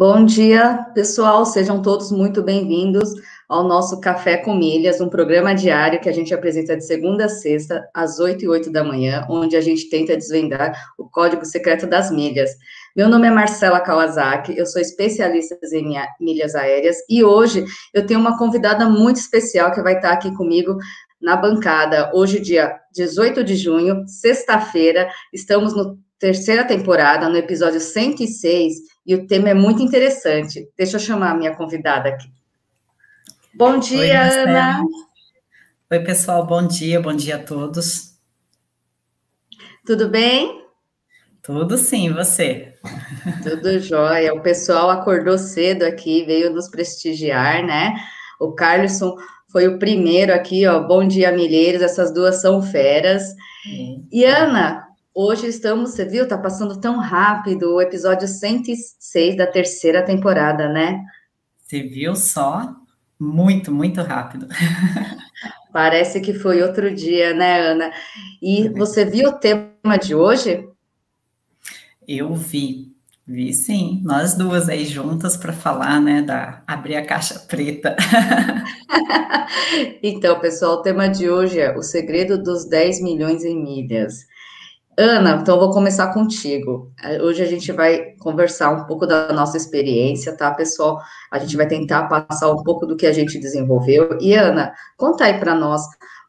Bom dia, pessoal. Sejam todos muito bem-vindos ao nosso Café com Milhas, um programa diário que a gente apresenta de segunda a sexta, às 8 e 8 da manhã, onde a gente tenta desvendar o código secreto das milhas. Meu nome é Marcela Kawasaki, eu sou especialista em milhas aéreas e hoje eu tenho uma convidada muito especial que vai estar aqui comigo na bancada. Hoje, dia 18 de junho, sexta-feira, estamos no terceira temporada, no episódio 106, e o tema é muito interessante. Deixa eu chamar a minha convidada aqui. Bom dia, Oi, Ana. Oi, pessoal, bom dia, bom dia a todos. Tudo bem? Tudo sim, você? Tudo jóia. O pessoal acordou cedo aqui, veio nos prestigiar, né? O Carlson foi o primeiro aqui, ó. Bom dia, milheiros. Essas duas são feras. E Ana, Hoje estamos, você viu, tá passando tão rápido o episódio 106 da terceira temporada, né? Você viu só? Muito, muito rápido. Parece que foi outro dia, né, Ana? E você viu o tema de hoje? Eu vi, vi sim. Nós duas aí juntas para falar, né, da abrir a caixa preta. então, pessoal, o tema de hoje é o segredo dos 10 milhões em milhas. Ana, então eu vou começar contigo. É, hoje a gente vai conversar um pouco da nossa experiência, tá, pessoal? A gente vai tentar passar um pouco do que a gente desenvolveu. E Ana, conta aí para nós,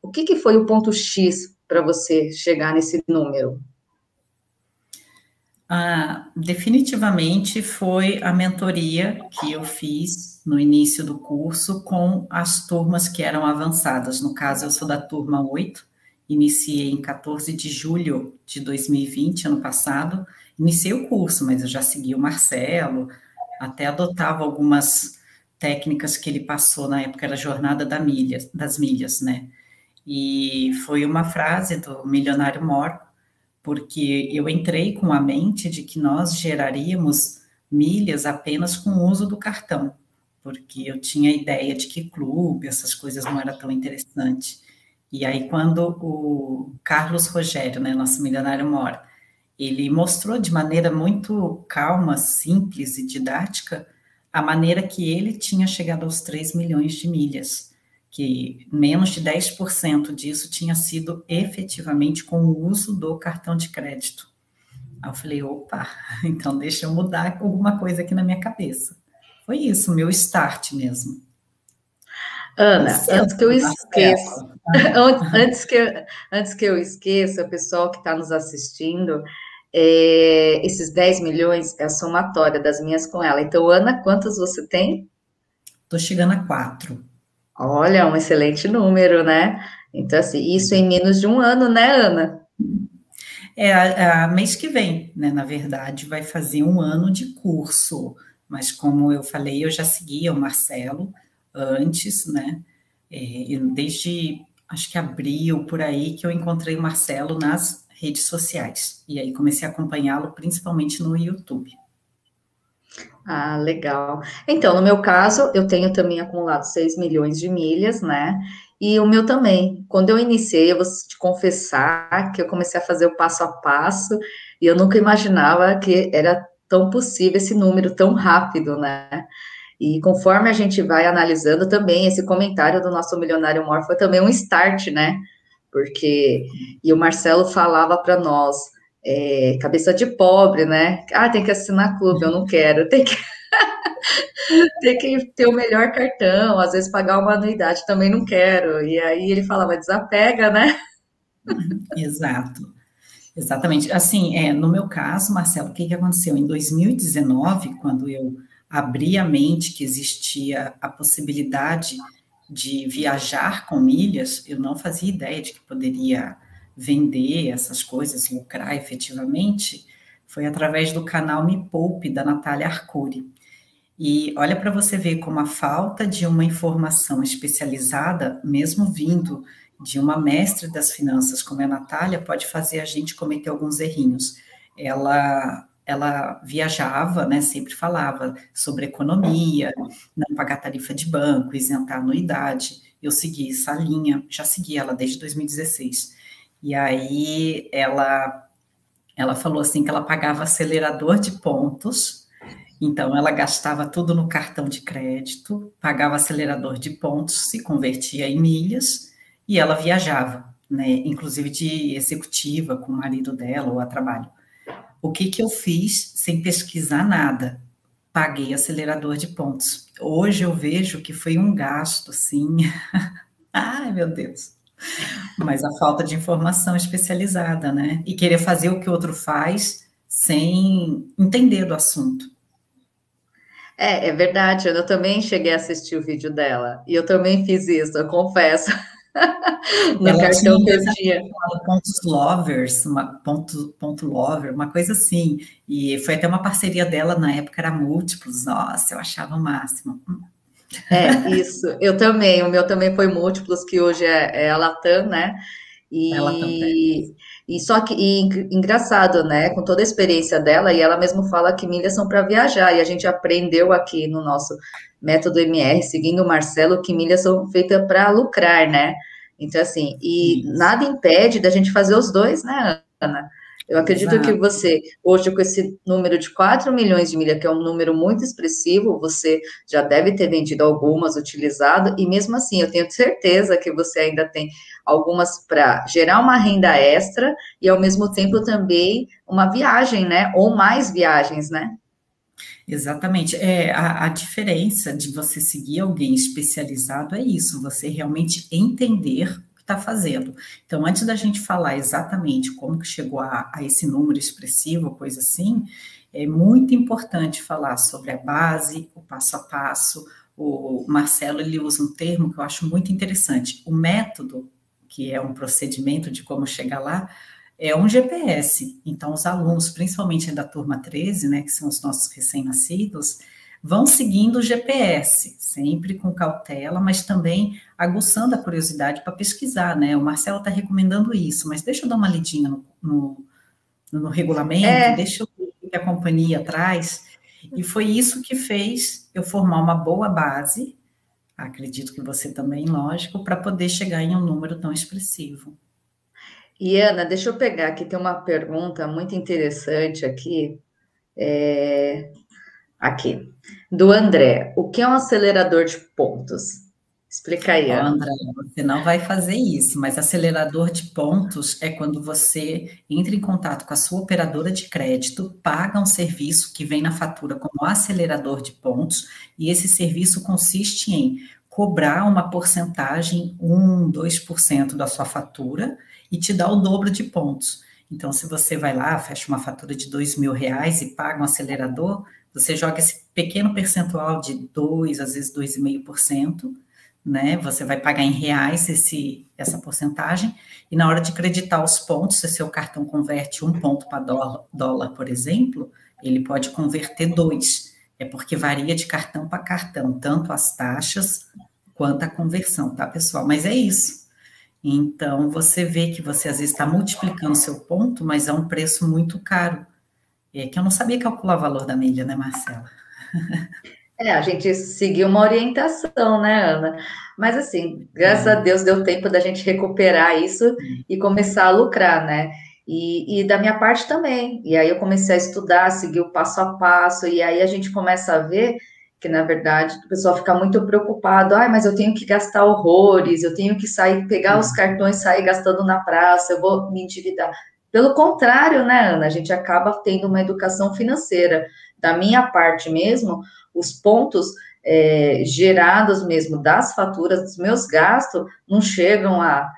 o que, que foi o ponto X para você chegar nesse número? Ah, definitivamente foi a mentoria que eu fiz no início do curso com as turmas que eram avançadas. No caso, eu sou da turma 8, iniciei em 14 de julho de 2020, ano passado. Iniciei o curso, mas eu já segui o Marcelo, até adotava algumas técnicas que ele passou na época, era a jornada da milha, das milhas, né? E foi uma frase do milionário Mor, porque eu entrei com a mente de que nós geraríamos milhas apenas com o uso do cartão, porque eu tinha a ideia de que clube, essas coisas não era tão interessante. E aí, quando o Carlos Rogério, né, nosso milionário mora, ele mostrou de maneira muito calma, simples e didática a maneira que ele tinha chegado aos 3 milhões de milhas, que menos de 10% disso tinha sido efetivamente com o uso do cartão de crédito. Aí eu falei, opa, então deixa eu mudar alguma coisa aqui na minha cabeça. Foi isso, meu start mesmo. Ana, antes que eu esqueça, antes, que, antes que eu esqueça, o pessoal que está nos assistindo, é, esses 10 milhões é a somatória das minhas com ela. Então, Ana, quantas você tem? Estou chegando a quatro. Olha, um excelente número, né? Então, assim, isso em menos de um ano, né, Ana? É, a, a mês que vem, né? Na verdade, vai fazer um ano de curso. Mas, como eu falei, eu já seguia o Marcelo antes, né? É, desde acho que abril por aí que eu encontrei o Marcelo nas redes sociais. E aí comecei a acompanhá-lo principalmente no YouTube. Ah, legal. Então, no meu caso, eu tenho também acumulado 6 milhões de milhas, né? E o meu também. Quando eu iniciei, eu vou te confessar que eu comecei a fazer o passo a passo e eu nunca imaginava que era tão possível esse número tão rápido, né? E conforme a gente vai analisando também, esse comentário do nosso milionário Mor foi também um start, né? Porque, e o Marcelo falava para nós, é, cabeça de pobre, né? Ah, tem que assinar clube, eu não quero, tem que. tem que ter o melhor cartão, às vezes pagar uma anuidade também não quero. E aí ele falava, desapega, né? Exato. Exatamente. Assim, é, no meu caso, Marcelo, o que, que aconteceu? Em 2019, quando eu abri a mente que existia a possibilidade de viajar com milhas, eu não fazia ideia de que poderia vender essas coisas, lucrar efetivamente, foi através do canal Me Poupe, da Natália Arcuri. E olha para você ver como a falta de uma informação especializada, mesmo vindo de uma mestre das finanças como é a Natália, pode fazer a gente cometer alguns errinhos. Ela ela viajava, né, sempre falava sobre economia, não pagar tarifa de banco, isentar anuidade. Eu segui essa linha, já segui ela desde 2016. E aí ela ela falou assim que ela pagava acelerador de pontos Então, ela gastava tudo no cartão de crédito, pagava acelerador de pontos, se convertia em milhas e ela viajava, né? Inclusive de executiva com o marido dela ou a trabalho. O que, que eu fiz sem pesquisar nada? Paguei acelerador de pontos. Hoje eu vejo que foi um gasto, sim. Ai, meu Deus. Mas a falta de informação especializada, né? E querer fazer o que o outro faz sem entender do assunto. É, é verdade. Eu também cheguei a assistir o vídeo dela. E eu também fiz isso, eu confesso. no Ela cartão que eu tinha. Pontos lovers, uma, ponto, ponto lover, uma coisa assim. E foi até uma parceria dela, na época era múltiplos. Nossa, eu achava o máximo. É, isso. Eu também. O meu também foi múltiplos, que hoje é, é a Latam, né? E, ela também. E só que, e, engraçado, né? Com toda a experiência dela, e ela mesmo fala que milhas são para viajar, e a gente aprendeu aqui no nosso método MR, seguindo o Marcelo, que milhas são feitas para lucrar, né? Então, assim, e Isso. nada impede da gente fazer os dois, né, Ana? Eu acredito Exato. que você, hoje, com esse número de 4 milhões de milha, que é um número muito expressivo, você já deve ter vendido algumas, utilizado, e mesmo assim, eu tenho certeza que você ainda tem algumas para gerar uma renda extra e, ao mesmo tempo, também uma viagem, né? Ou mais viagens, né? Exatamente. É, a, a, diferença de você seguir alguém especializado é isso, você realmente entender está fazendo. Então, antes da gente falar exatamente como que chegou a, a esse número expressivo, coisa assim, é muito importante falar sobre a base, o passo a passo. O Marcelo ele usa um termo que eu acho muito interessante. O método, que é um procedimento de como chegar lá, é um GPS. Então, os alunos, principalmente da turma 13, né, que são os nossos recém-nascidos, vão seguindo o GPS, sempre com cautela, mas também aguçando a curiosidade para pesquisar, né? O Marcelo está recomendando isso, mas deixa eu dar uma lidinha no, no, no regulamento, é. deixa eu ver o que a companhia traz. E foi isso que fez eu formar uma boa base, acredito que você também, lógico, para poder chegar em um número tão expressivo. E Ana, deixa eu pegar aqui, tem uma pergunta muito interessante aqui. É, aqui, do André. O que é um acelerador de pontos? Explica aí. André, você não vai fazer isso, mas acelerador de pontos é quando você entra em contato com a sua operadora de crédito, paga um serviço que vem na fatura como acelerador de pontos, e esse serviço consiste em cobrar uma porcentagem, 1, 2% da sua fatura, e te dar o dobro de pontos. Então, se você vai lá, fecha uma fatura de dois mil reais e paga um acelerador, você joga esse pequeno percentual de 2, às vezes 2,5%, né? Você vai pagar em reais esse, essa porcentagem, e na hora de creditar os pontos, se seu cartão converte um ponto para dólar, dólar, por exemplo, ele pode converter dois. É porque varia de cartão para cartão, tanto as taxas quanto a conversão, tá, pessoal? Mas é isso. Então, você vê que você às vezes está multiplicando seu ponto, mas é um preço muito caro. É que eu não sabia calcular o valor da milha, né, Marcela? É, a gente seguiu uma orientação, né, Ana? Mas assim, graças é. a Deus deu tempo da gente recuperar isso e começar a lucrar, né? E, e, da minha parte também. E aí eu comecei a estudar, seguir o passo a passo, e aí a gente começa a ver que, na verdade, o pessoal fica muito preocupado, ah, mas eu tenho que gastar horrores, eu tenho que sair, pegar os cartões, sair gastando na praça, eu vou me endividar. Pelo contrário, né, Ana? A gente acaba tendo uma educação financeira. Da minha parte mesmo, os pontos é, gerados mesmo das faturas dos meus gastos não chegam a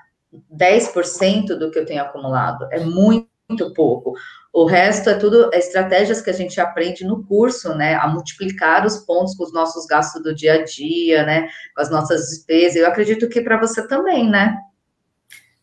10% do que eu tenho acumulado. É muito, muito pouco. O resto é tudo estratégias que a gente aprende no curso, né? A multiplicar os pontos com os nossos gastos do dia a dia, né? Com as nossas despesas. Eu acredito que para você também, né?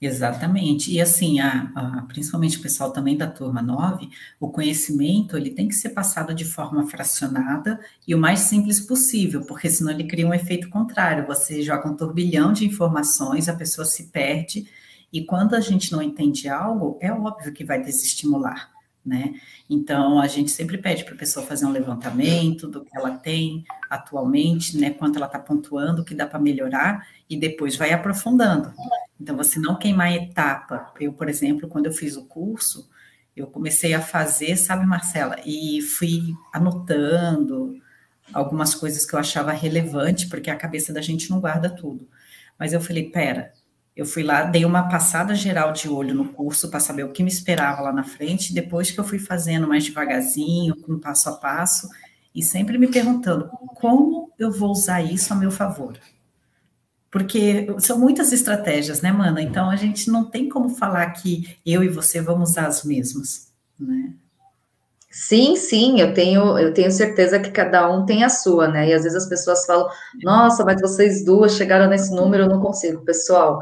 Exatamente. E assim, a, a, principalmente o pessoal também da turma 9, o conhecimento ele tem que ser passado de forma fracionada e o mais simples possível, porque senão ele cria um efeito contrário. Você joga um turbilhão de informações, a pessoa se perde, e quando a gente não entende algo, é óbvio que vai desestimular. Né? Então, a gente sempre pede para a pessoa fazer um levantamento do que ela tem atualmente, né? Quanto ela está pontuando, o que dá para melhorar, e depois vai aprofundando. Então, você não queimar etapa. Eu, por exemplo, quando eu fiz o curso, eu comecei a fazer, sabe, Marcela, e fui anotando algumas coisas que eu achava relevante, porque a cabeça da gente não guarda tudo. Mas eu falei, pera, eu fui lá, dei uma passada geral de olho no curso para saber o que me esperava lá na frente, depois que eu fui fazendo mais devagarzinho, com passo a passo, e sempre me perguntando como eu vou usar isso a meu favor. Porque são muitas estratégias, né, Mana? Então a gente não tem como falar que eu e você vamos usar as mesmas, né? Sim, sim, eu tenho, eu tenho certeza que cada um tem a sua, né? E às vezes as pessoas falam, nossa, mas vocês duas chegaram nesse número, eu não consigo. Pessoal,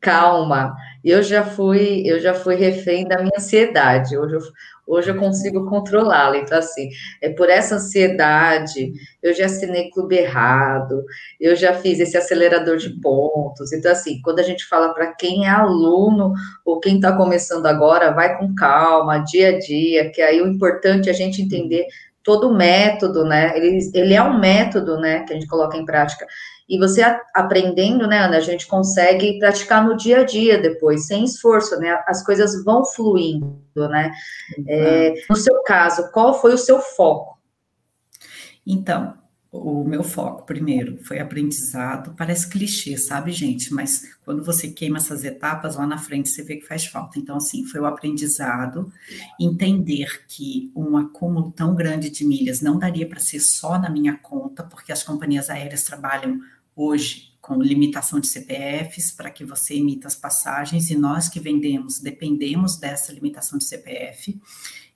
calma. Eu já fui, eu já fui refém da minha ansiedade. Hoje eu, Hoje eu consigo controlá-la. Então, assim, é por essa ansiedade, eu já assinei clube errado, eu já fiz esse acelerador de pontos. Então, assim, quando a gente fala para quem é aluno ou quem está começando agora, vai com calma, dia a dia, que aí o importante é a gente entender todo o método, né? Ele, ele é um método, né, que a gente coloca em prática. E você aprendendo, né, Ana, a gente consegue praticar no dia a dia depois, sem esforço, né? As coisas vão fluindo, né? É, no seu caso, qual foi o seu foco? Então, o meu foco, primeiro, foi aprendizado. Parece clichê, sabe, gente? Mas quando você queima essas etapas, lá na frente você vê que faz falta. Então, assim, foi o aprendizado, entender que um acúmulo tão grande de milhas não daria para ser só na minha conta, porque as companhias aéreas trabalham hoje com limitação de CPFs para que você emita as passagens e nós que vendemos dependemos dessa limitação de CPF.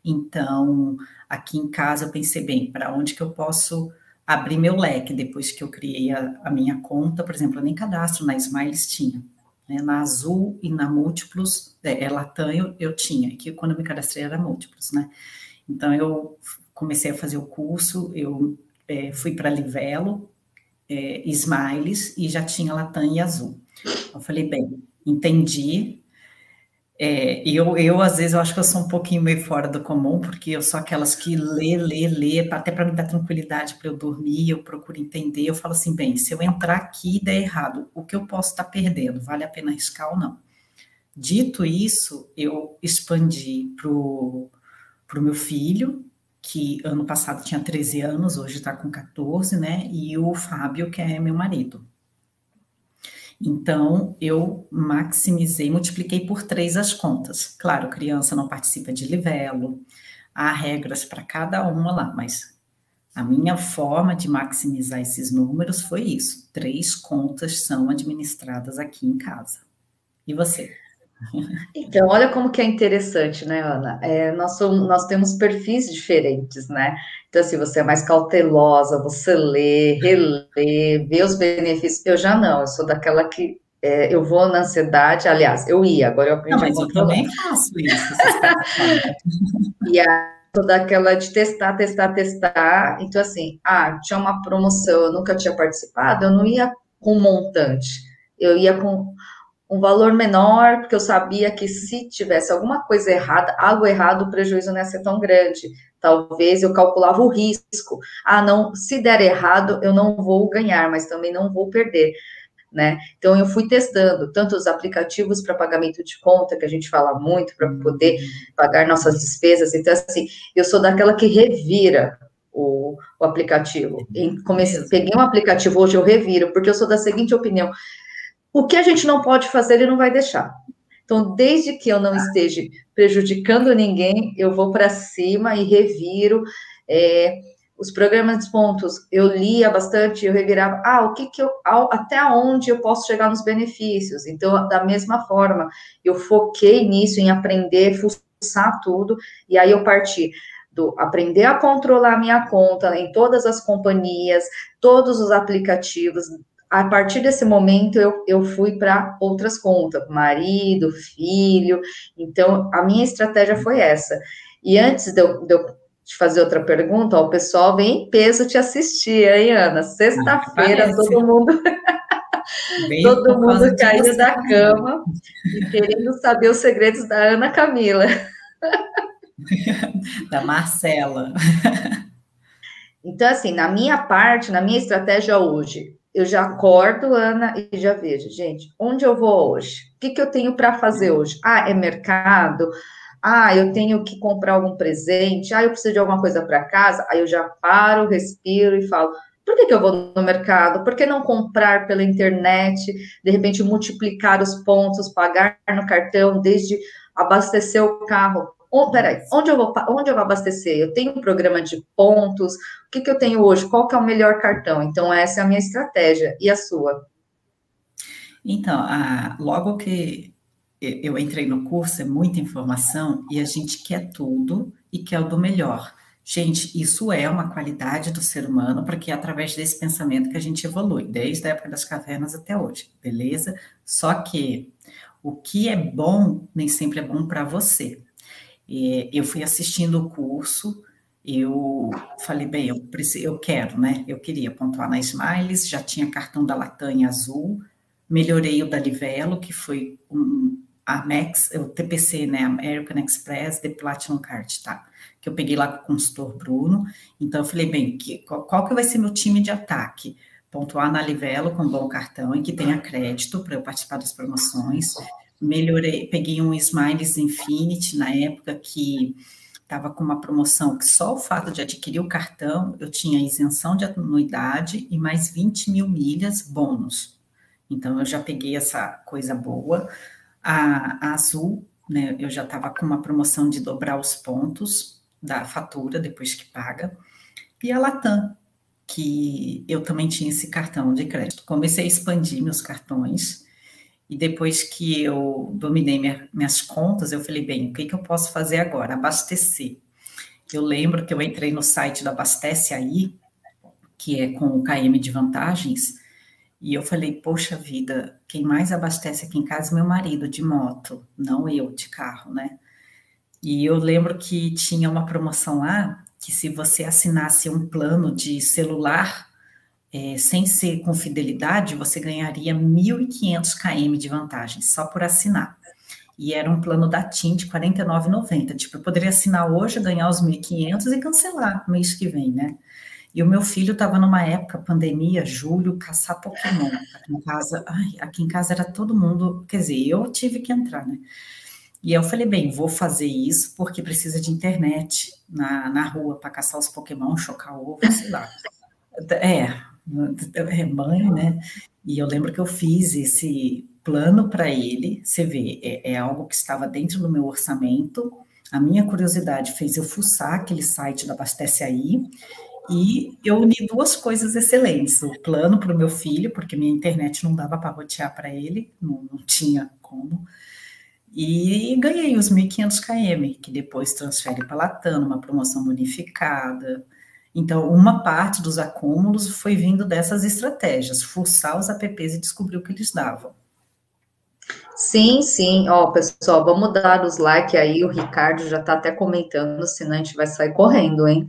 Então, aqui em casa eu pensei bem, para onde que eu posso abrir meu leque depois que eu criei a, a minha conta, por exemplo, eu nem cadastro na Smiles tinha, né? na Azul e na Múltiplos, é, é Latam eu, eu tinha, que quando eu me cadastrei era Múltiplos, né? Então eu comecei a fazer o curso, eu é, fui para Livelo, é, Smiles e já tinha Latam e Azul. Eu falei, bem, entendi. É, eu, eu, às vezes, eu acho que eu sou um pouquinho meio fora do comum, porque eu sou aquelas que lê, lê, lê, até para me dar tranquilidade para eu dormir, eu procuro entender. Eu falo assim, bem, se eu entrar aqui e der errado, o que eu posso estar tá perdendo? Vale a pena arriscar ou não? Dito isso, eu expandi para o meu filho, que ano passado tinha 13 anos, hoje está com 14, né? E o Fábio, que é meu marido. Então, eu maximizei, multipliquei por três as contas. Claro, criança não participa de livelo, há regras para cada uma lá, mas a minha forma de maximizar esses números foi isso: três contas são administradas aqui em casa. E você? Então, olha como que é interessante, né, Ana? É, nós, somos, nós temos perfis diferentes, né? Então, assim, você é mais cautelosa, você lê, relê, vê os benefícios. Eu já não, eu sou daquela que é, eu vou na ansiedade, aliás, eu ia, agora eu aprendi não, mas eu também faço isso. e a sou daquela de testar, testar, testar. Então, assim, ah, tinha uma promoção, eu nunca tinha participado, eu não ia com montante, eu ia com um valor menor, porque eu sabia que se tivesse alguma coisa errada, algo errado, o prejuízo não ia ser tão grande. Talvez eu calculava o risco. Ah, não, se der errado, eu não vou ganhar, mas também não vou perder. Né? Então eu fui testando tanto os aplicativos para pagamento de conta, que a gente fala muito para poder pagar nossas despesas. Então, assim, eu sou daquela que revira o, o aplicativo. Comecei, peguei um aplicativo, hoje eu reviro, porque eu sou da seguinte opinião: o que a gente não pode fazer, ele não vai deixar. Então, desde que eu não esteja prejudicando ninguém, eu vou para cima e reviro. É, os programas de pontos, eu lia bastante, eu revirava, ah, o que que eu, até onde eu posso chegar nos benefícios? Então, da mesma forma, eu foquei nisso, em aprender, fuçar tudo, e aí eu parti do aprender a controlar minha conta em todas as companhias, todos os aplicativos, a partir desse momento eu, eu fui para outras contas, marido, filho. Então, a minha estratégia foi essa. E antes de eu, de eu te fazer outra pergunta, ó, o pessoal vem em peso te assistir, hein, Ana? Sexta-feira, ah, todo mundo. todo mundo caindo da cama e querendo saber os segredos da Ana Camila. da Marcela. Então, assim, na minha parte, na minha estratégia hoje, eu já acordo, Ana, e já vejo, gente, onde eu vou hoje? O que, que eu tenho para fazer hoje? Ah, é mercado? ah, eu tenho que comprar algum presente, ah, eu preciso de alguma coisa para casa, aí eu já paro, respiro e falo, por que, que eu vou no mercado? Por que não comprar pela internet, de repente multiplicar os pontos, pagar no cartão, desde abastecer o carro? Oh, peraí, onde eu, vou, onde eu vou abastecer? Eu tenho um programa de pontos, o que, que eu tenho hoje? Qual que é o melhor cartão? Então, essa é a minha estratégia. E a sua? Então, a, logo que eu entrei no curso, é muita informação e a gente quer tudo e quer o do melhor. Gente, isso é uma qualidade do ser humano, porque é através desse pensamento que a gente evolui, desde a época das cavernas até hoje, beleza? Só que o que é bom nem sempre é bom para você. Eu fui assistindo o curso, eu falei, bem, eu, preciso, eu quero, né? Eu queria pontuar na Smiles, já tinha cartão da Latam azul, melhorei o da Livelo, que foi um, a Max, o TPC, né? American Express de Platinum Card, tá? que eu peguei lá com o consultor Bruno. Então, eu falei, bem, que, qual, qual, que vai ser meu time de ataque? Pontuar na Livelo com bom cartão e que tenha crédito para eu participar das promoções. Melhorei, peguei um Smiles Infinity na época que estava com uma promoção que só o fato de adquirir o cartão, eu tinha isenção de anuidade e mais 20 mil milhas bônus. Então, eu já peguei essa coisa boa. A, a Azul, né, eu já estava com uma promoção de dobrar os pontos, da fatura depois que paga, e a Latam, que eu também tinha esse cartão de crédito. Comecei a expandir meus cartões, e depois que eu dominei minha, minhas contas, eu falei, bem, o que, que eu posso fazer agora? Abastecer. Eu lembro que eu entrei no site da Abastece Aí, que é com o KM de vantagens, e eu falei, poxa vida, quem mais abastece aqui em casa é meu marido de moto, não eu de carro, né? E eu lembro que tinha uma promoção lá que se você assinasse um plano de celular é, sem ser com fidelidade, você ganharia 1.500 km de vantagem, só por assinar. E era um plano da TIM de R$ 49,90. Tipo, eu poderia assinar hoje, ganhar os 1.500 e cancelar no mês que vem, né? E o meu filho estava numa época, pandemia, julho, caçar Pokémon. Aqui em casa, ai, aqui em casa era todo mundo, quer dizer, eu tive que entrar, né? E eu falei, bem, vou fazer isso porque precisa de internet na, na rua para caçar os Pokémon, chocar ovo, sei lá. É, é mãe, né? E eu lembro que eu fiz esse plano para ele. Você vê, é, é, algo que estava dentro do meu orçamento. A minha curiosidade fez eu fuçar aquele site da Abastece Aí. E eu uni duas coisas excelentes: o plano para o meu filho, porque minha internet não dava para rotear para ele, não, não tinha como e ganhei os 1.500 km, que depois transfere para Latam, uma promoção bonificada. Então, uma parte dos acúmulos foi vindo dessas estratégias, forçar os apps e descobrir o que eles davam. Sim, sim. Ó, pessoal, vamos dar os likes aí. O Ricardo já está até comentando, senão a gente vai sair correndo, hein?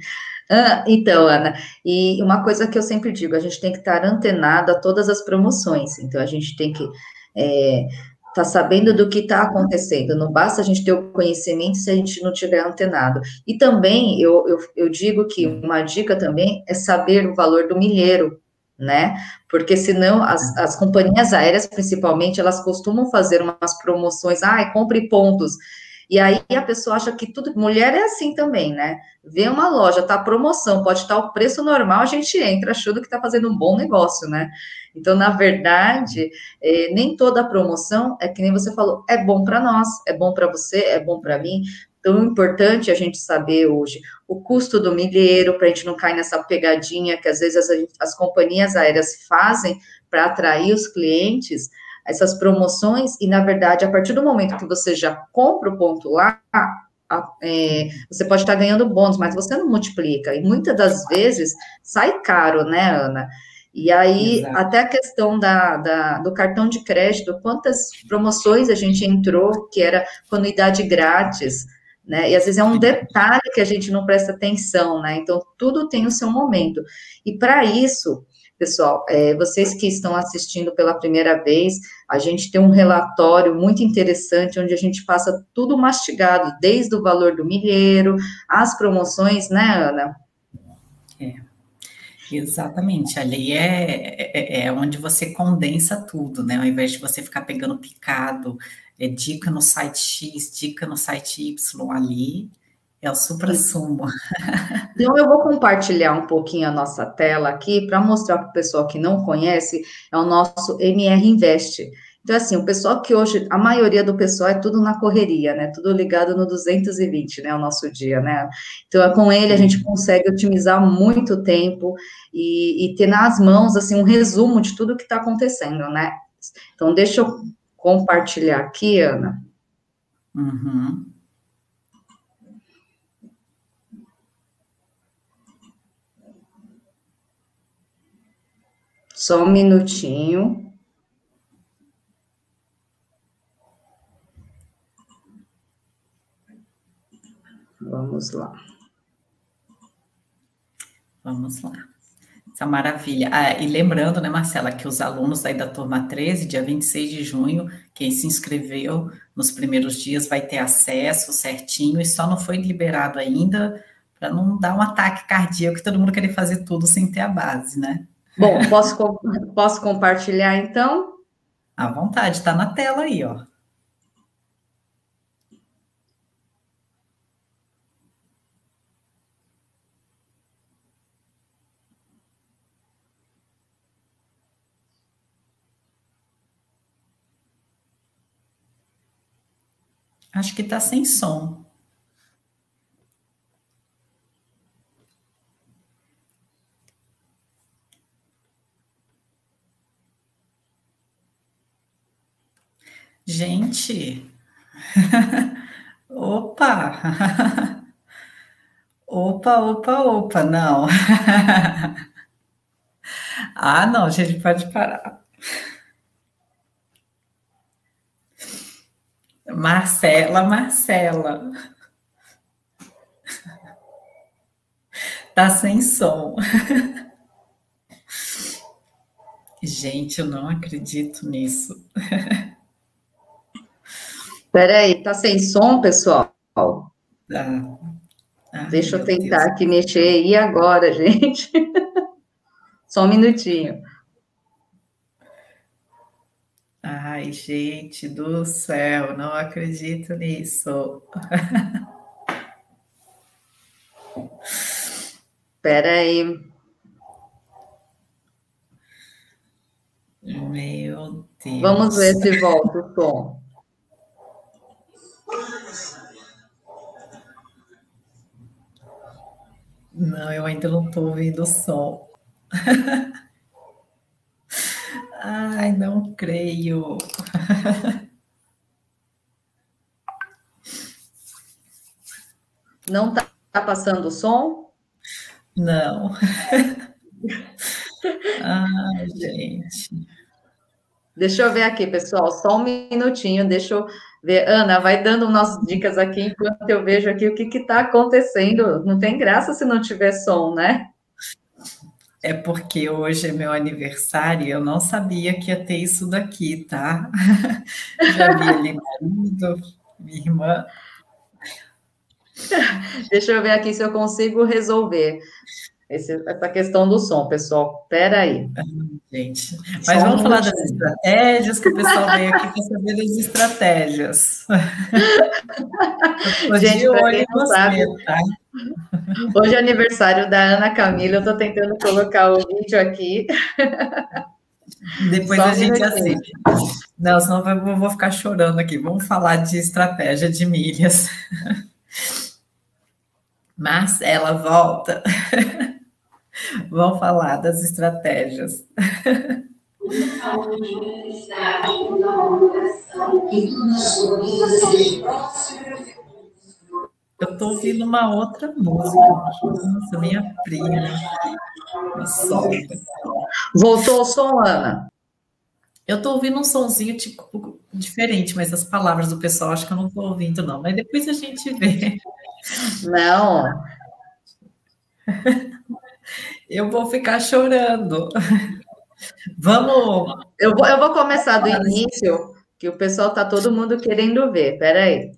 Ah, então, Ana, e uma coisa que eu sempre digo, a gente tem que estar antenado a todas as promoções. Então, a gente tem que é, tá sabendo do que está acontecendo. Não basta a gente ter o conhecimento se a gente não tiver antenado. E também eu, eu, eu digo que uma dica também é saber o valor do milheiro, né? Porque senão as, as companhias aéreas, principalmente, elas costumam fazer umas promoções, ah, compre pontos. E aí a pessoa acha que tudo. Mulher é assim também, né? Vê uma loja, tá promoção, pode estar o preço normal, a gente entra achando que está fazendo um bom negócio, né? Então, na verdade, é, nem toda promoção é que nem você falou, é bom para nós, é bom para você, é bom para mim. Então, é importante a gente saber hoje o custo do milheiro, para a gente não cair nessa pegadinha que às vezes as, as companhias aéreas fazem para atrair os clientes, essas promoções, e na verdade, a partir do momento que você já compra o ponto lá, é, você pode estar ganhando bônus, mas você não multiplica, e muitas das vezes sai caro, né, Ana? E aí, Exato. até a questão da, da, do cartão de crédito, quantas promoções a gente entrou que era com anuidade grátis, né? E às vezes é um detalhe que a gente não presta atenção, né? Então, tudo tem o seu momento. E para isso, pessoal, é, vocês que estão assistindo pela primeira vez, a gente tem um relatório muito interessante onde a gente passa tudo mastigado, desde o valor do milheiro, as promoções, né, Ana? É. Exatamente, ali é, é, é, onde você condensa tudo, né? Ao invés de você ficar pegando picado, é dica no site X, dica no site Y ali, é o supra-sumo. Então, eu vou compartilhar um pouquinho a nossa tela aqui para mostrar para o pessoal que não conhece, é o nosso MR Invest. Então, assim, o pessoal que hoje, a maioria do pessoal é tudo na correria, né? Tudo ligado no 220, né? O nosso dia, né? Então, com ele a gente consegue otimizar muito tempo e, e ter nas mãos, assim, um resumo de tudo que está acontecendo, né? Então, deixa eu compartilhar aqui, Ana. Uhum. Só um minutinho. Vamos lá. Vamos lá. Essa maravilha. Ah, e lembrando, né, Marcela, que os alunos aí da turma 13, dia 26 de junho, quem se inscreveu nos primeiros dias vai ter acesso certinho e só não foi liberado ainda para não dar um ataque cardíaco e todo mundo querer fazer tudo sem ter a base, né? Bom, posso, posso compartilhar então? À vontade, está na tela aí, ó. Acho que está sem som. Gente, opa, opa, opa, opa, não. ah, não, gente, pode parar. Marcela, Marcela. Tá sem som. Gente, eu não acredito nisso. Peraí, tá sem som, pessoal? Tá. Ai, Deixa eu tentar Deus. aqui mexer. E agora, gente? Só um minutinho. Ai, gente do céu, não acredito nisso. Espera aí. Meu Deus. Vamos ver se volta o som. Não, eu ainda não estou ouvindo o som. Ai, não creio. Não está tá passando o som? Não. Ai, gente. Deixa eu ver aqui, pessoal, só um minutinho, deixa eu ver. Ana, vai dando umas dicas aqui enquanto eu vejo aqui o que está acontecendo. Não tem graça se não tiver som, né? É porque hoje é meu aniversário e eu não sabia que ia ter isso daqui, tá? Já vi ali marido, minha irmã. Deixa eu ver aqui se eu consigo resolver esse, essa questão do som, pessoal. Pera aí. Gente, mas Só vamos um falar das estratégias que o pessoal veio aqui para saber das estratégias. Gente, para quem não sabe, tá? Hoje é aniversário da Ana Camila, eu estou tentando colocar o vídeo aqui. Depois Só a gente assiste. Não, senão eu vou ficar chorando aqui. Vamos falar de estratégia de milhas. Marcela, volta. Vamos falar das estratégias. Eu estou ouvindo uma outra música. Nossa, minha prima. Voltou o som, Ana? Eu estou ouvindo um sonzinho tipo, diferente, mas as palavras do pessoal acho que eu não estou ouvindo, não. Mas depois a gente vê. Não. Eu vou ficar chorando. Vamos. Eu vou, eu vou começar do início, que o pessoal está todo mundo querendo ver. Peraí.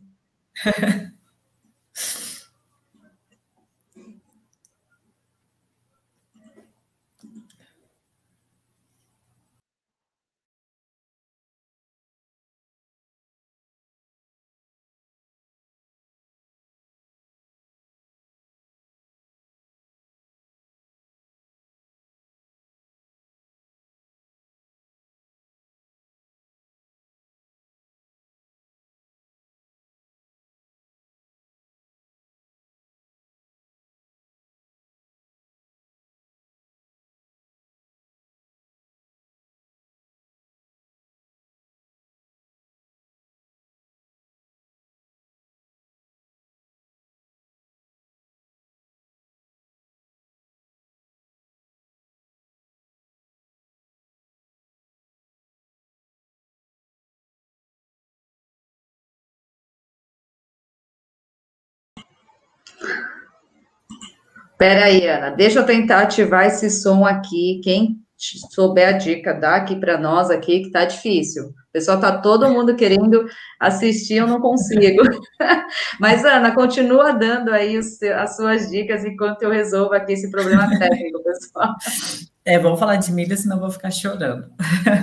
Pera aí, Ana, deixa eu tentar ativar esse som aqui. Quem souber a dica, dá aqui para nós aqui, que tá difícil. O pessoal tá todo mundo querendo assistir, eu não consigo. Mas, Ana, continua dando aí as suas dicas enquanto eu resolvo aqui esse problema técnico, pessoal. É, vamos falar de milho, senão eu vou ficar chorando.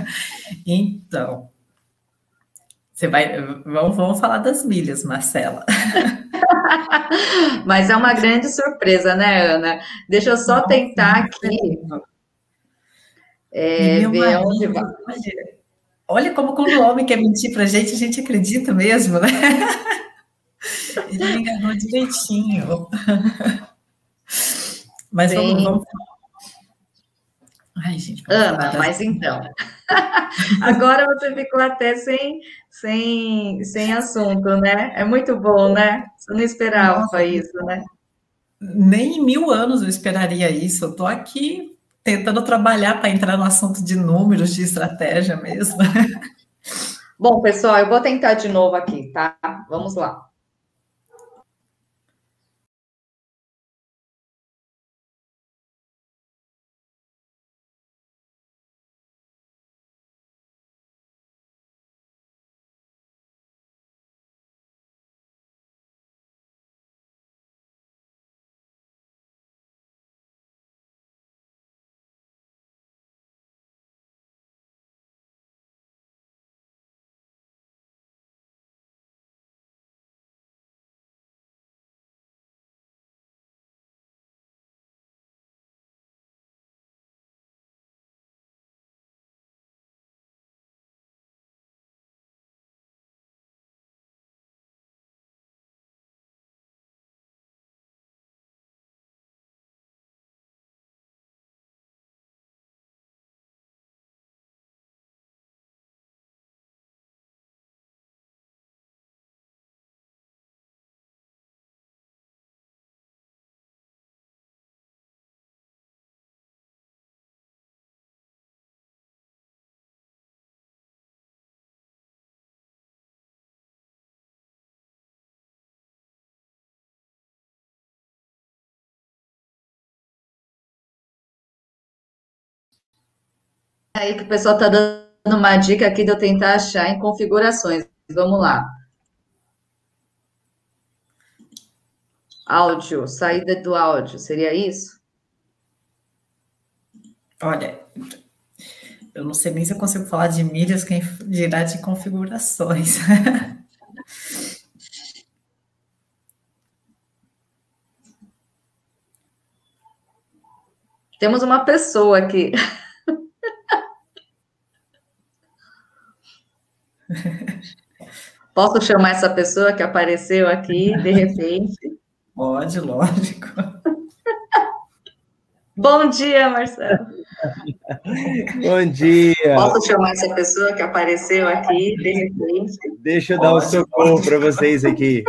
então, você vai, vamos, vamos falar das milhas, Marcela. Mas é uma grande surpresa, né, Ana? Deixa eu só tentar aqui. É, ver onde vai. Olha como quando o homem quer mentir para a gente, a gente acredita mesmo, né? Ele me enganou direitinho. Mas vamos, vamos, Ai, gente, Ana, mas então. Agora você ficou até sem, sem, sem assunto, né? É muito bom, né? Você não esperava Nossa, isso, né? Nem em mil anos eu esperaria isso. Eu estou aqui tentando trabalhar para entrar no assunto de números, de estratégia mesmo. Bom, pessoal, eu vou tentar de novo aqui, tá? Vamos lá. Aí que o pessoal está dando uma dica aqui de eu tentar achar em configurações. Vamos lá. Áudio, saída do áudio, seria isso? Olha, eu não sei nem se eu consigo falar de milhas, quem dirá de configurações. Temos uma pessoa aqui. Posso chamar essa pessoa que apareceu aqui de repente? Pode, lógico. Bom dia, Marcelo. Bom dia. Posso chamar essa pessoa que apareceu aqui de repente? Deixa eu dar Pode, um socorro para vocês aqui.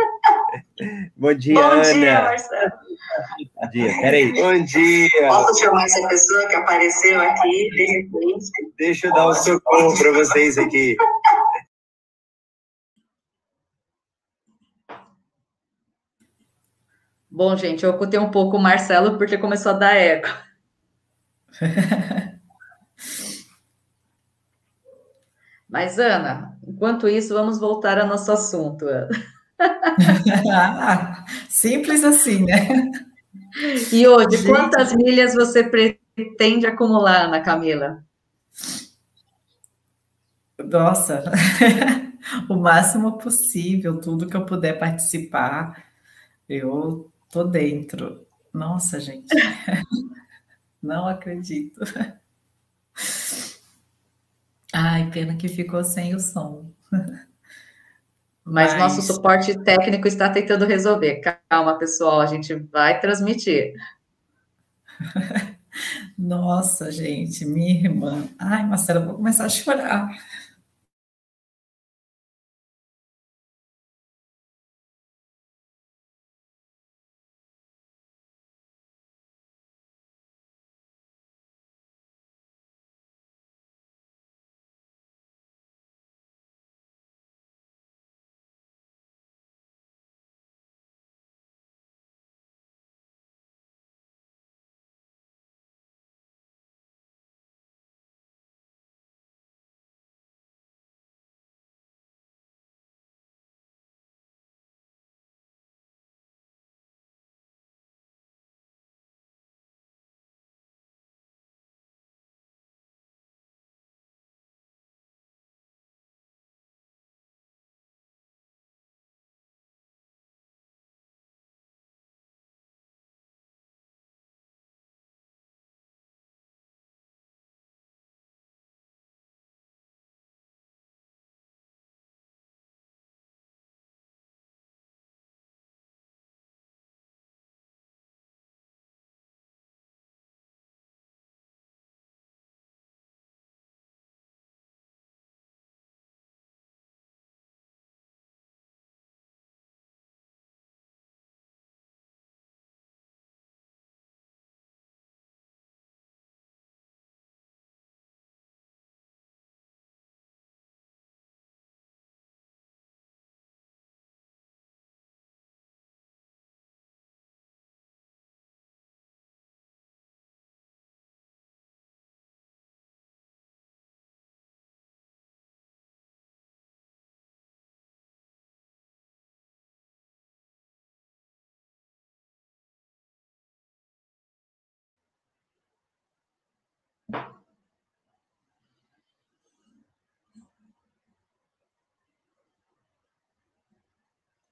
Bom dia, Bom Ana. Bom dia, Marcelo. Bom dia, peraí. Bom dia. Posso chamar essa pessoa que apareceu aqui de repente? Deixa eu dar um socorro para vocês aqui. Bom, gente, eu ocutei um pouco o Marcelo porque começou a dar eco. Mas, Ana, enquanto isso, vamos voltar ao nosso assunto. Simples assim, né? E hoje, Gente. quantas milhas você pretende acumular, Ana Camila? Nossa, o máximo possível, tudo que eu puder participar. Eu Tô dentro. Nossa, gente. Não acredito. Ai, pena que ficou sem o som. Mas, Mas, nosso suporte técnico está tentando resolver. Calma, pessoal, a gente vai transmitir. Nossa, gente, minha irmã. Ai, Marcela, vou começar a chorar.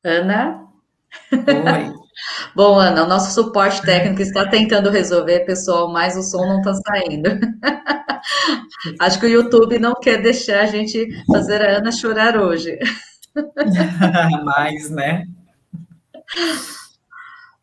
Ana? Oi. Bom, Ana, o nosso suporte técnico está tentando resolver, pessoal, mas o som não está saindo. Acho que o YouTube não quer deixar a gente fazer a Ana chorar hoje. mais, né?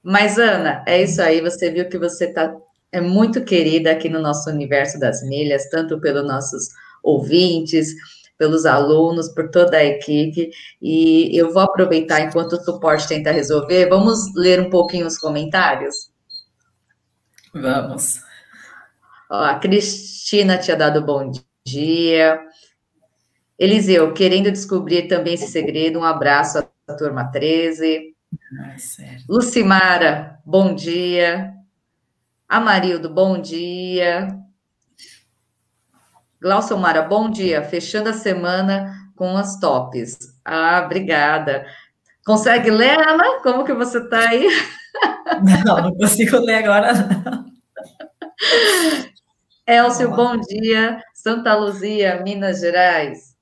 Mas, Ana, é isso aí. Você viu que você tá, é muito querida aqui no nosso universo das milhas, tanto pelos nossos ouvintes, pelos alunos, por toda a equipe. E eu vou aproveitar enquanto o suporte tenta resolver. Vamos ler um pouquinho os comentários? Vamos. Ó, a Cristina tinha dado bom dia. Eliseu, querendo descobrir também esse segredo, um abraço à turma 13. Ai, Lucimara, bom dia. Amarildo, bom dia. Glaucio Mara, bom dia. Fechando a semana com as tops. Ah, obrigada. Consegue ler, Ana? Como que você está aí? Não, não consigo ler agora, não. Elcio, bom dia. Santa Luzia, Minas Gerais.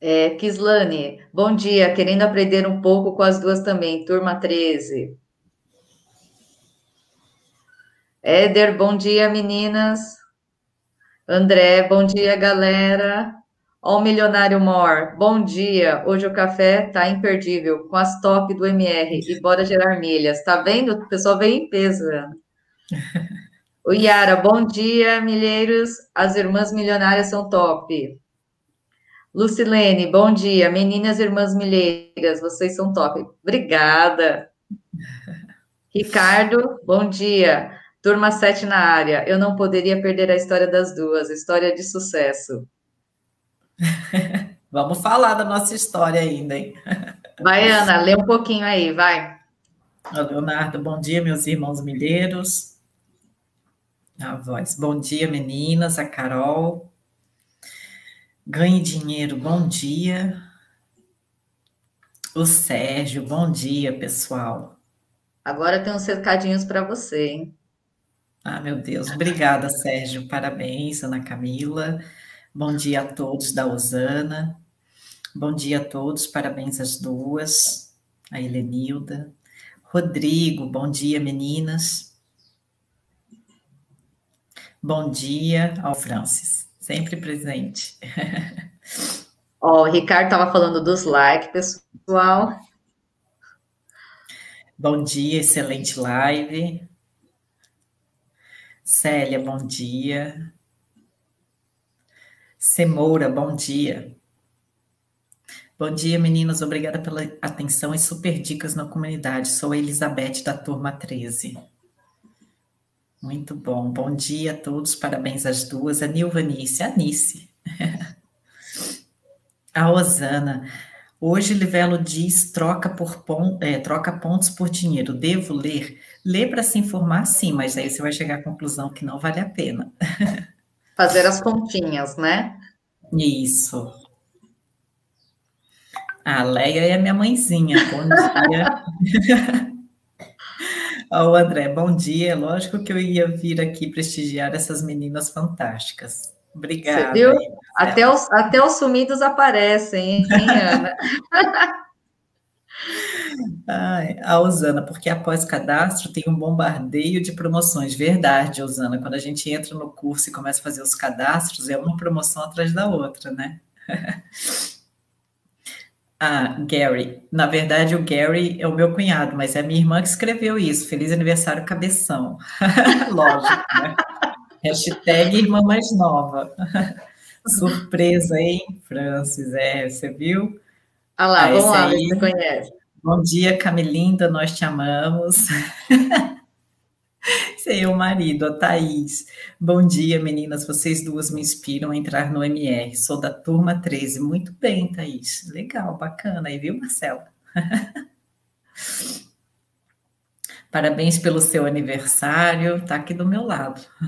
É, Kislane, bom dia. Querendo aprender um pouco com as duas também, turma 13. Éder, bom dia, meninas. André, bom dia, galera. Ó, o Milionário Mor, bom dia. Hoje o café tá imperdível, com as top do MR e bora gerar milhas. Tá vendo? O pessoal vem em peso. O Yara, bom dia, milheiros. As irmãs milionárias são top. Lucilene, bom dia. Meninas irmãs milheiras, vocês são top. Obrigada. Ricardo, bom dia. Turma 7 na área. Eu não poderia perder a história das duas. História de sucesso. Vamos falar da nossa história ainda, hein? Vai, Ana, lê um pouquinho aí, vai. Leonardo, bom dia, meus irmãos milheiros. A voz. Bom dia, meninas. A Carol. Ganhe dinheiro, bom dia. O Sérgio, bom dia, pessoal. Agora tem uns recadinhos para você, hein? Ah, meu Deus. Obrigada, Sérgio. Parabéns, Ana Camila. Bom dia a todos da Osana. Bom dia a todos. Parabéns às duas. A Helenilda. Rodrigo, bom dia, meninas. Bom dia ao Francis, sempre presente. Ó, o Ricardo estava falando dos likes, pessoal. Bom dia, excelente live. Célia, bom dia. Semoura, bom dia. Bom dia, meninas. Obrigada pela atenção e super dicas na comunidade. Sou a Elizabeth, da turma 13. Muito bom. Bom dia a todos. Parabéns às duas. A Nilvanice, a Nice. a Osana. Hoje Livelo diz troca, por pon é, troca pontos por dinheiro. Devo ler? Lê para se informar, sim, mas aí você vai chegar à conclusão que não vale a pena. Fazer as continhas, né? Isso. A Leia é minha mãezinha. Bom dia. Ó, oh, André, bom dia. Lógico que eu ia vir aqui prestigiar essas meninas fantásticas. Obrigada. Você viu? Até, os, até os sumidos aparecem, hein, Ana? Ai, a Osana, porque após cadastro tem um bombardeio de promoções. Verdade, Osana. Quando a gente entra no curso e começa a fazer os cadastros, é uma promoção atrás da outra, né? ah, Gary. Na verdade, o Gary é o meu cunhado, mas é a minha irmã que escreveu isso. Feliz aniversário, cabeção. Lógico, né? Hashtag irmã mais nova. Surpresa, hein, Francis? É, você viu? Olha lá, ah, vamos lá, aí... você conhece. Bom dia, Camilinda, nós te amamos. Esse é o marido, a Thaís. Bom dia, meninas. Vocês duas me inspiram a entrar no MR. Sou da turma 13. Muito bem, Thaís. Legal, bacana aí, viu, Marcelo? Parabéns pelo seu aniversário. Tá aqui do meu lado.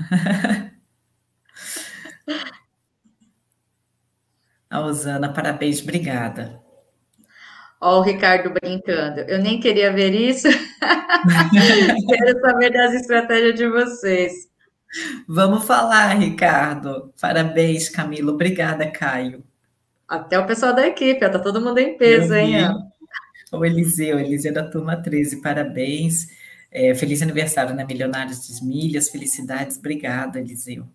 A Osana, parabéns, obrigada. Ó, o Ricardo brincando. Eu nem queria ver isso. Quero saber das estratégias de vocês. Vamos falar, Ricardo. Parabéns, Camilo. Obrigada, Caio. Até o pessoal da equipe, tá todo mundo em peso, hein? O Eliseu, Eliseu da turma 13, parabéns. É, feliz aniversário na né? Milionários de Milhas, felicidades, obrigada, Eliseu.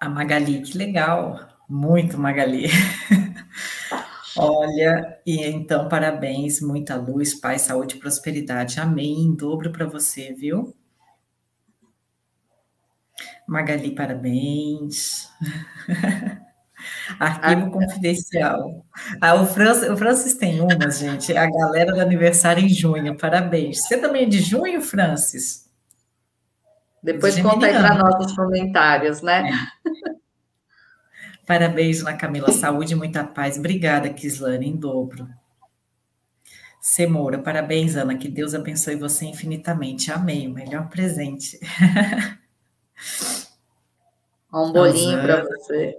A Magali, que legal, muito Magali. Olha, e então, parabéns, muita luz, paz, saúde e prosperidade. Amém, em dobro para você, viu? Magali, parabéns. Arquivo ah, confidencial. Ah, o, Francis, o Francis tem uma, gente. A galera do aniversário em junho. Parabéns. Você também é de junho, Francis? Depois de conta aí para nós nos comentários, né? É. Parabéns, Ana Camila. Saúde e muita paz. Obrigada, Kislane, em dobro. Semoura, parabéns, Ana. Que Deus abençoe você infinitamente. Amém. O melhor presente. Um bolinho para você.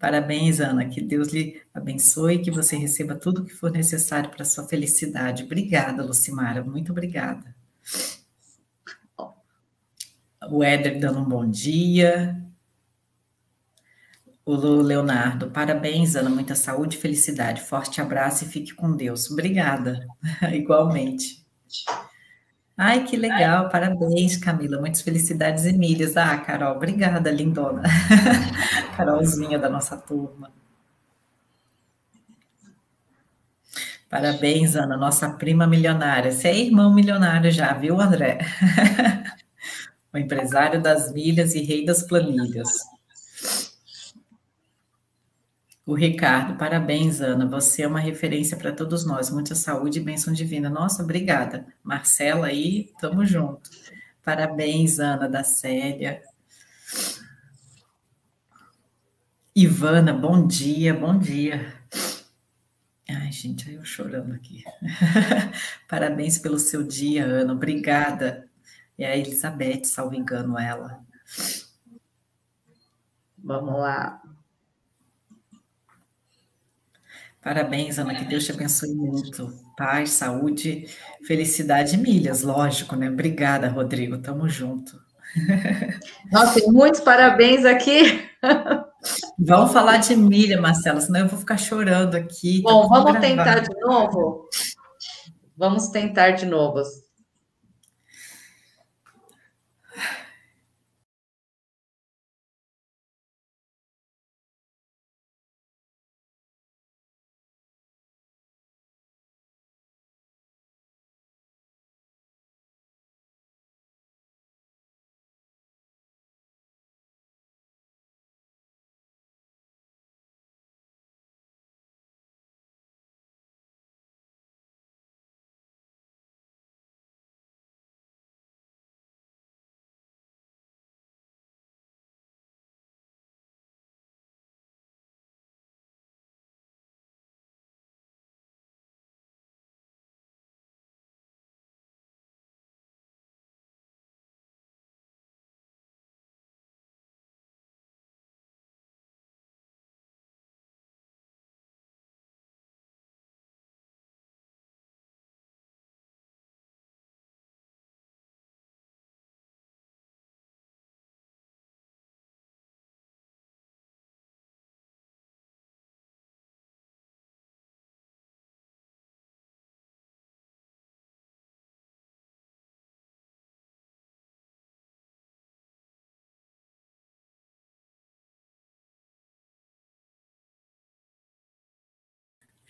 Parabéns, Ana. Que Deus lhe abençoe e que você receba tudo o que for necessário para sua felicidade. Obrigada, Lucimara. Muito obrigada. O Éder dando um bom dia. O Leonardo, parabéns, Ana. Muita saúde e felicidade. Forte abraço e fique com Deus. Obrigada. Igualmente. Ai, que legal, parabéns, Camila. Muitas felicidades e milhas. Ah, Carol, obrigada, lindona. Carolzinha da nossa turma. Parabéns, Ana, nossa prima milionária. Você é irmão milionário já, viu, André? o empresário das milhas e rei das planilhas. O Ricardo, parabéns, Ana. Você é uma referência para todos nós. Muita saúde e bênção divina. Nossa, obrigada. Marcela aí, tamo junto. Parabéns, Ana da Célia. Ivana, bom dia, bom dia. Ai, gente, eu chorando aqui. Parabéns pelo seu dia, Ana. Obrigada. É a Elizabeth, salvo engano, ela. Vamos lá. Parabéns, Ana, que Deus te abençoe muito. Paz, saúde, felicidade e milhas, lógico, né? Obrigada, Rodrigo, tamo junto. Nossa, tem muitos parabéns aqui. Vamos falar de milha, Marcela, senão eu vou ficar chorando aqui. Bom, vamos gravar. tentar de novo? Vamos tentar de novo.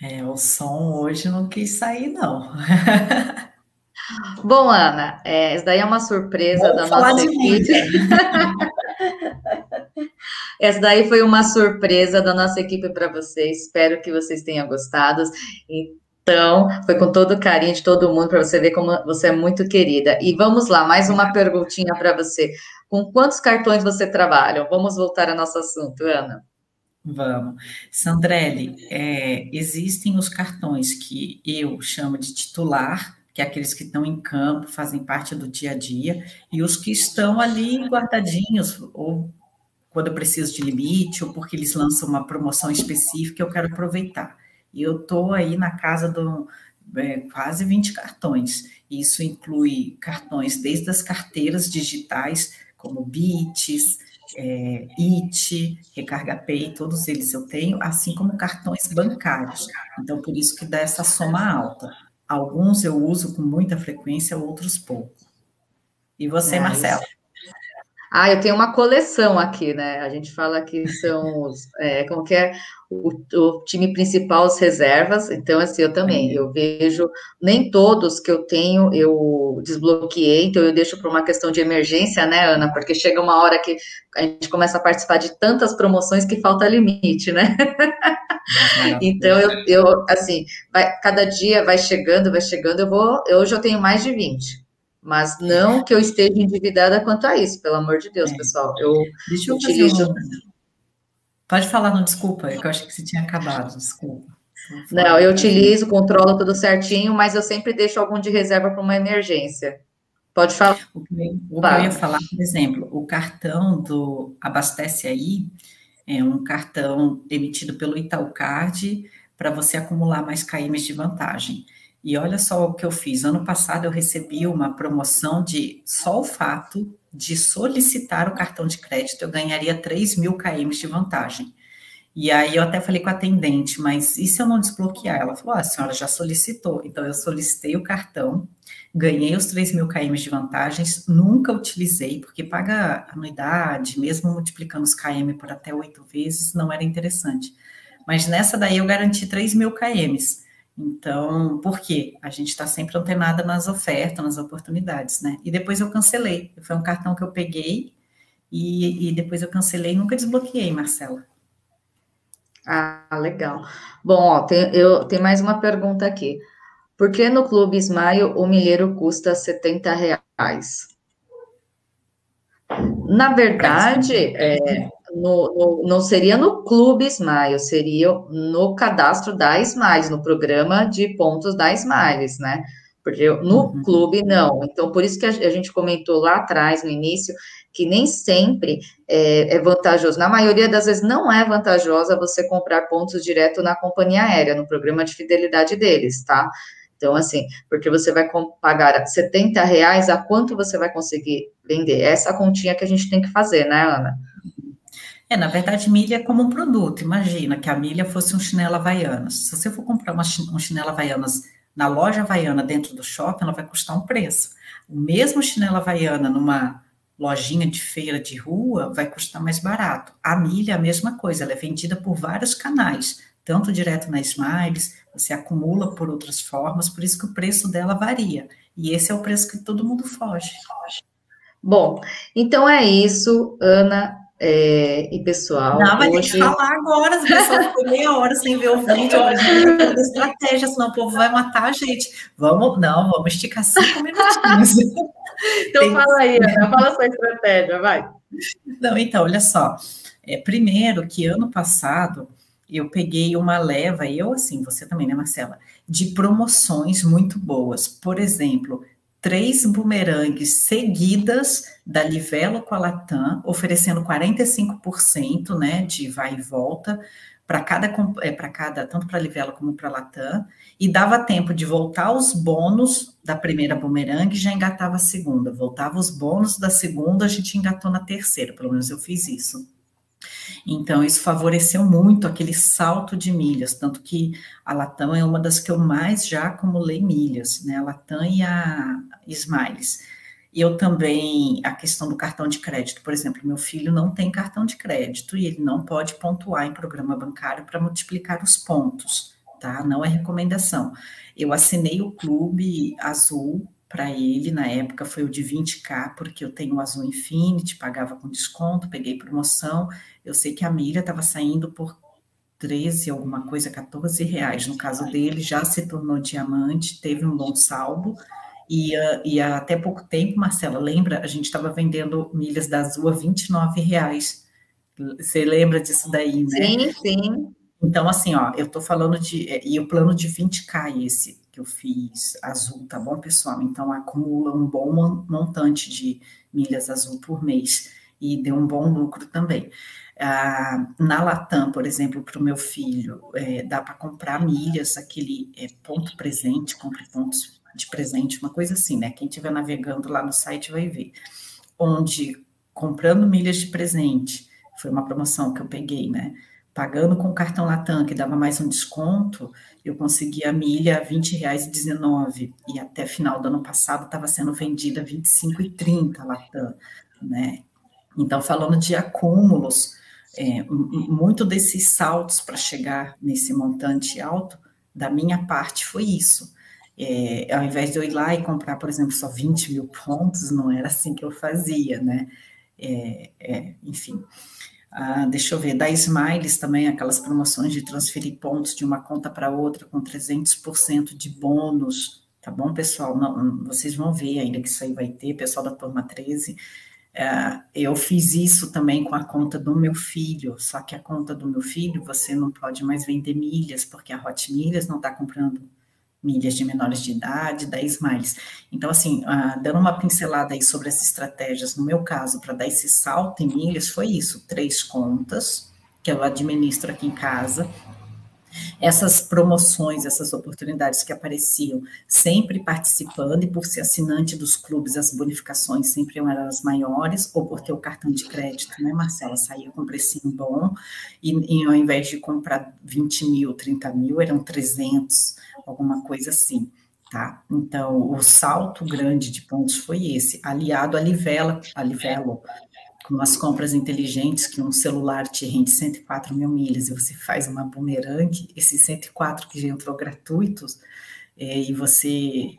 É, o som hoje não quis sair, não. Bom, Ana, é, isso daí é uma surpresa Vamos da nossa equipe. Essa daí foi uma surpresa da nossa equipe para vocês. Espero que vocês tenham gostado. Então, foi com todo o carinho de todo mundo para você ver como você é muito querida. E vamos lá, mais uma perguntinha para você. Com quantos cartões você trabalha? Vamos voltar ao nosso assunto, Ana. Vamos. Sandrelli, é, existem os cartões que eu chamo de titular, que é aqueles que estão em campo, fazem parte do dia a dia, e os que estão ali guardadinhos, ou quando eu preciso de limite, ou porque eles lançam uma promoção específica, eu quero aproveitar. E eu estou aí na casa do é, quase 20 cartões. Isso inclui cartões desde as carteiras digitais, como Bits, é, IT, Recarga Pay, todos eles eu tenho, assim como cartões bancários. Então, por isso que dá essa soma alta. Alguns eu uso com muita frequência, outros pouco. E você, Marcelo? Ah, eu tenho uma coleção aqui, né? A gente fala que são os, é, como que é, o, o, time principal, as reservas. Então, assim, eu também, eu vejo, nem todos que eu tenho eu desbloqueei, então eu deixo para uma questão de emergência, né, Ana? Porque chega uma hora que a gente começa a participar de tantas promoções que falta limite, né? então, eu, eu assim, vai, cada dia vai chegando, vai chegando, eu vou, hoje eu tenho mais de 20. Mas não que eu esteja endividada quanto a isso, pelo amor de Deus, é. pessoal. Eu Deixa eu utilizo. Um... Pode falar, não, desculpa, é eu acho que você tinha acabado, desculpa. Não, eu utilizo, controlo tudo certinho, mas eu sempre deixo algum de reserva para uma emergência. Pode falar. O que, eu, eu ia falar, por exemplo, o cartão do Abastece Aí é um cartão emitido pelo Itaúcard para você acumular mais KMs de vantagem. E olha só o que eu fiz. Ano passado eu recebi uma promoção de só o fato de solicitar o cartão de crédito, eu ganharia 3 mil km de vantagem. E aí eu até falei com a atendente, mas e se eu não desbloquear? Ela falou: ah, a senhora já solicitou. Então eu solicitei o cartão, ganhei os 3 mil km de vantagens, nunca utilizei, porque paga anuidade, mesmo multiplicando os km por até oito vezes, não era interessante. Mas nessa daí eu garanti 3 mil km. Então, por quê? A gente está sempre antenada nas ofertas, nas oportunidades, né? E depois eu cancelei. Foi um cartão que eu peguei e, e depois eu cancelei e nunca desbloqueei, Marcela. Ah, legal. Bom, ó, tem, eu, tem mais uma pergunta aqui. Por que no Clube Smile o milheiro custa 70 reais? Na verdade, é, no, no, não seria no Clube Smile, seria no cadastro da Smiles, no programa de pontos da Smiles, né? Porque no uhum. clube, não. Então, por isso que a, a, gente comentou lá atrás, no início, que nem sempre é, é, vantajoso. Na maioria das vezes, não é vantajosa você comprar pontos direto na companhia aérea, no programa de fidelidade deles, tá? Então, assim, porque você vai pagar 70 reais, a quanto você vai conseguir vender? Essa continha que a gente tem que fazer, né, Ana? É, na verdade, milha é como um produto. Imagina que a milha fosse um chinelo Havaianas. Se você for comprar uma, um chinelo Havaianas na loja Havaiana dentro do shopping, ela vai custar um preço. O mesmo chinelo Havaiana numa lojinha de feira de rua vai custar mais barato. A milha é a mesma coisa, ela é vendida por vários canais, tanto direto na Smiles, você acumula por outras formas, por isso que o preço dela varia. E esse é o preço que todo mundo foge. Bom, então é isso, Ana. É, e pessoal. Não, vai hoje... ter que falar agora, as pessoas ficam meia hora sem ver o vídeo, a gente tem estratégia, senão o povo vai matar a gente. Vamos, não, vamos esticar cinco minutinhos. então tem... fala aí, Ana, fala sua estratégia, vai. Não, então, olha só. É, primeiro que ano passado eu peguei uma leva, eu assim, você também, né, Marcela, de promoções muito boas. Por exemplo, três bumerangues seguidas da Livelo com a Latam, oferecendo 45% né, de vai e volta para cada, é, para cada, tanto para a Livelo como para a Latam, e dava tempo de voltar os bônus da primeira bumerangue já engatava a segunda, voltava os bônus da segunda, a gente engatou na terceira, pelo menos eu fiz isso. Então, isso favoreceu muito aquele salto de milhas, tanto que a Latam é uma das que eu mais já acumulei milhas, né? A Latam e a Smiles. E eu também, a questão do cartão de crédito, por exemplo, meu filho não tem cartão de crédito e ele não pode pontuar em programa bancário para multiplicar os pontos, tá? Não é recomendação. Eu assinei o clube azul para ele, na época foi o de 20k, porque eu tenho o Azul Infinity, pagava com desconto, peguei promoção. Eu sei que a milha estava saindo por 13, alguma coisa, 14 reais. No caso dele, já se tornou diamante, teve um bom saldo. E, uh, e até pouco tempo, Marcela, lembra? A gente estava vendendo milhas da Azul a 29 reais. Você lembra disso daí, né? Sim, sim. Então, assim, ó, eu estou falando de. E o plano de 20K, esse que eu fiz azul, tá bom, pessoal? Então acumula um bom montante de milhas azul por mês e deu um bom lucro também. Ah, na Latam, por exemplo, para o meu filho, é, dá para comprar milhas, aquele é, ponto presente, compre pontos de presente, uma coisa assim, né? Quem estiver navegando lá no site vai ver. Onde comprando milhas de presente, foi uma promoção que eu peguei, né? Pagando com o cartão Latam, que dava mais um desconto, eu consegui a milha R$ 20,19 e até final do ano passado estava sendo vendida R$ 25,30 Latam, né? Então, falando de acúmulos, é, muito desses saltos para chegar nesse montante alto, da minha parte, foi isso. É, ao invés de eu ir lá e comprar, por exemplo, só 20 mil pontos, não era assim que eu fazia, né? É, é, enfim. Ah, deixa eu ver, da Smiles também, aquelas promoções de transferir pontos de uma conta para outra com 300% de bônus, tá bom, pessoal? Não, vocês vão ver ainda que isso aí vai ter, pessoal da turma 13. É, eu fiz isso também com a conta do meu filho, só que a conta do meu filho você não pode mais vender milhas, porque a Hot Milhas não está comprando milhas de menores de idade, 10 miles. Então, assim, uh, dando uma pincelada aí sobre essas estratégias, no meu caso, para dar esse salto em milhas, foi isso: três contas que eu administro aqui em casa. Essas promoções, essas oportunidades que apareciam, sempre participando, e por ser assinante dos clubes, as bonificações sempre eram as maiores, ou por ter o cartão de crédito, né, Marcela? Saía com precinho bom, e, e ao invés de comprar 20 mil, 30 mil, eram 300 alguma coisa assim, tá? Então, o salto grande de pontos foi esse, aliado a Livela, a Livelo, com as compras inteligentes, que um celular te rende 104 mil milhas e você faz uma bumerangue, esses 104 que já entrou gratuitos, é, e você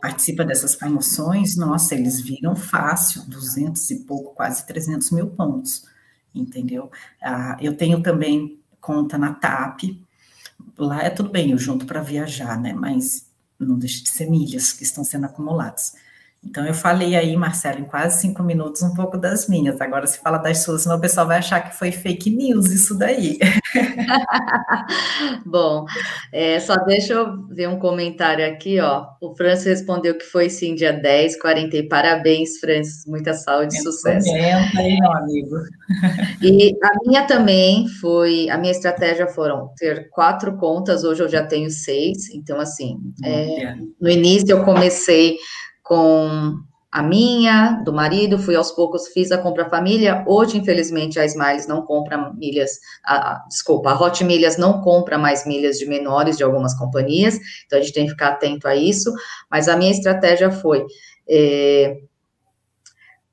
participa dessas promoções, nossa, eles viram fácil, 200 e pouco, quase 300 mil pontos, entendeu? Ah, eu tenho também conta na TAP, lá é tudo bem, eu junto para viajar, né? Mas não deixa de ser milhas que estão sendo acumuladas. Então, eu falei aí, Marcelo, em quase cinco minutos, um pouco das minhas. Agora, se fala das suas, senão o pessoal vai achar que foi fake news isso daí. Bom, é, só deixa eu ver um comentário aqui, ó. O Francis respondeu que foi sim, dia 10, 40. E parabéns, Francis. Muita saúde e sucesso. Comenta aí, meu amigo. E a minha também foi, a minha estratégia foram ter quatro contas, hoje eu já tenho seis. Então, assim, é, no início eu comecei com a minha, do marido, fui aos poucos, fiz a compra família. Hoje, infelizmente, a Smiles não compra milhas, a, desculpa, a Hot Milhas não compra mais milhas de menores de algumas companhias, então a gente tem que ficar atento a isso. Mas a minha estratégia foi é,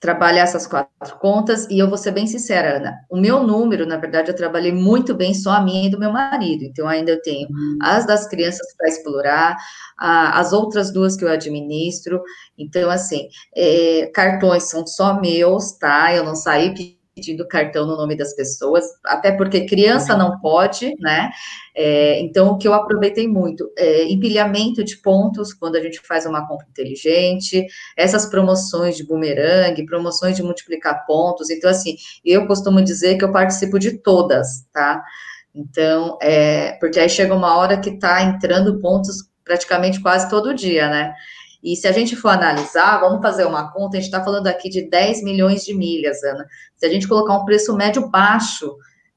trabalhar essas quatro contas, e eu vou ser bem sincera, Ana, o meu número, na verdade, eu trabalhei muito bem só a minha e do meu marido, então ainda eu tenho uhum. as das crianças para explorar, a, as outras duas que eu administro, então, assim, é, cartões são só meus, tá, eu não saí pedindo cartão no nome das pessoas, até porque criança não pode, né? É, então, o que eu aproveitei muito, é, empilhamento de pontos quando a gente faz uma compra inteligente, essas promoções de bumerangue, promoções de multiplicar pontos. Então, assim, eu costumo dizer que eu participo de todas, tá? Então, é, porque aí chega uma hora que tá entrando pontos praticamente quase todo dia, né? E se a gente for analisar, vamos fazer uma conta, a gente está falando aqui de 10 milhões de milhas, Ana. Se a gente colocar um preço médio baixo,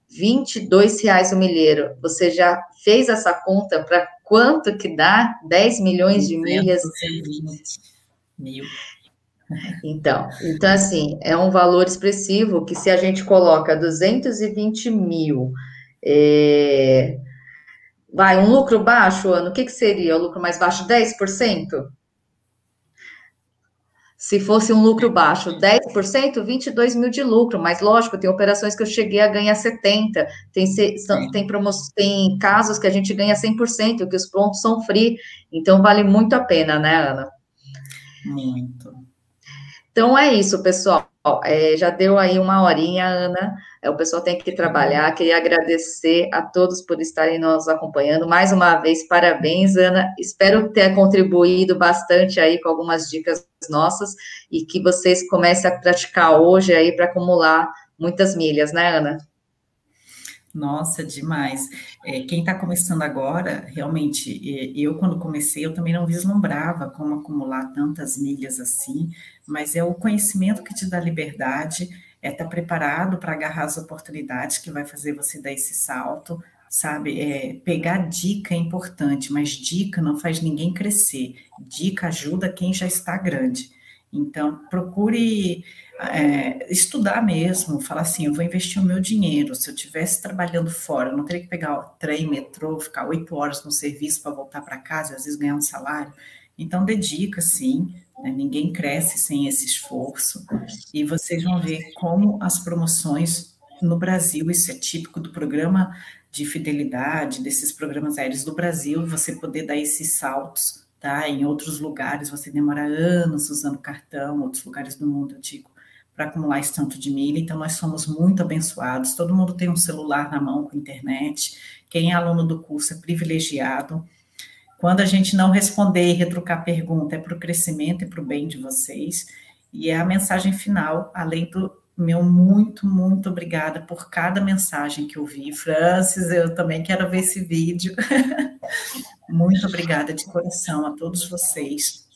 22 reais o milheiro, você já fez essa conta para quanto que dá 10 milhões de milhas? Mil. Então, então, assim, é um valor expressivo que se a gente coloca 220 mil, é, vai, um lucro baixo, ano, o que, que seria o lucro mais baixo? 10%? Se fosse um lucro baixo, 10%, 22 mil de lucro, mas lógico, tem operações que eu cheguei a ganhar 70%, tem, tem, tem casos que a gente ganha 100%, que os pontos são free, então vale muito a pena, né, Ana? Muito. Então é isso, pessoal. É, já deu aí uma horinha, Ana. É, o pessoal tem que trabalhar. Queria agradecer a todos por estarem nos acompanhando. Mais uma vez, parabéns, Ana. Espero ter contribuído bastante aí com algumas dicas nossas e que vocês comecem a praticar hoje aí para acumular muitas milhas, né, Ana? Nossa, demais. É, quem está começando agora, realmente, eu quando comecei, eu também não vislumbrava como acumular tantas milhas assim, mas é o conhecimento que te dá liberdade, é estar tá preparado para agarrar as oportunidades que vai fazer você dar esse salto, sabe? É, pegar dica é importante, mas dica não faz ninguém crescer. Dica ajuda quem já está grande. Então, procure é, estudar mesmo, falar assim, eu vou investir o meu dinheiro, se eu estivesse trabalhando fora, eu não teria que pegar o trem, metrô, ficar oito horas no serviço para voltar para casa, às vezes ganhar um salário. Então, dedica, sim, né? ninguém cresce sem esse esforço, e vocês vão ver como as promoções no Brasil, isso é típico do programa de fidelidade, desses programas aéreos do Brasil, você poder dar esses saltos, tá? Em outros lugares você demora anos usando cartão, outros lugares do mundo, eu digo, para acumular esse tanto de milha. Então, nós somos muito abençoados. Todo mundo tem um celular na mão com internet. Quem é aluno do curso é privilegiado. Quando a gente não responder e retrucar pergunta, é para o crescimento e para o bem de vocês. E é a mensagem final, além do meu muito, muito obrigada por cada mensagem que eu vi. Francis, eu também quero ver esse vídeo. muito obrigada de coração a todos vocês.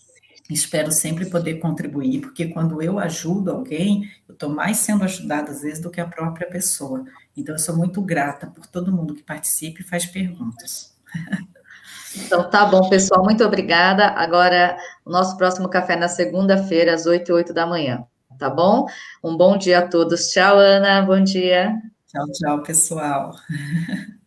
Espero sempre poder contribuir, porque quando eu ajudo alguém, eu estou mais sendo ajudada às vezes do que a própria pessoa. Então, eu sou muito grata por todo mundo que participa e faz perguntas. Então, tá bom, pessoal, muito obrigada. Agora, o nosso próximo café na segunda-feira, às 8 e 8 da manhã, tá bom? Um bom dia a todos. Tchau, Ana, bom dia. Tchau, tchau, pessoal.